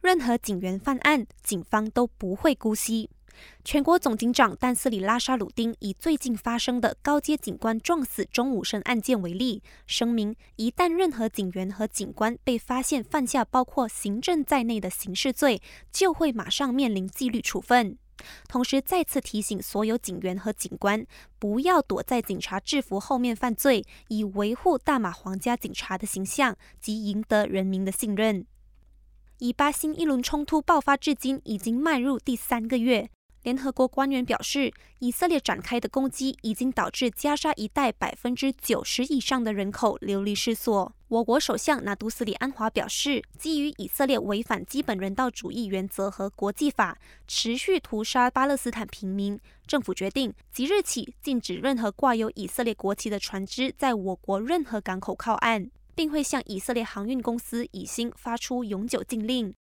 任何警员犯案，警方都不会姑息。全国总警长丹斯里拉沙鲁丁以最近发生的高阶警官撞死钟武生案件为例，声明一旦任何警员和警官被发现犯下包括行政在内的刑事罪，就会马上面临纪律处分。同时，再次提醒所有警员和警官，不要躲在警察制服后面犯罪，以维护大马皇家警察的形象及赢得人民的信任。以巴新一轮冲突爆发至今，已经迈入第三个月。联合国官员表示，以色列展开的攻击已经导致加沙一带百分之九十以上的人口流离失所。我国首相拿督斯里安华表示，基于以色列违反基本人道主义原则和国际法，持续屠杀巴勒斯坦平民，政府决定即日起禁止任何挂有以色列国旗的船只在我国任何港口靠岸，并会向以色列航运公司以新发出永久禁令。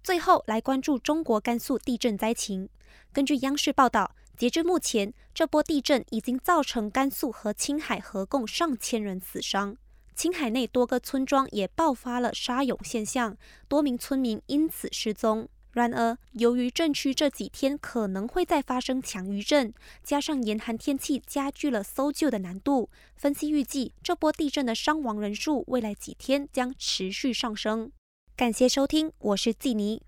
最后来关注中国甘肃地震灾情。根据央视报道，截至目前，这波地震已经造成甘肃和青海合共上千人死伤。青海内多个村庄也爆发了沙涌现象，多名村民因此失踪。然而，由于震区这几天可能会再发生强余震，加上严寒天气加剧了搜救的难度，分析预计这波地震的伤亡人数未来几天将持续上升。感谢收听，我是季尼。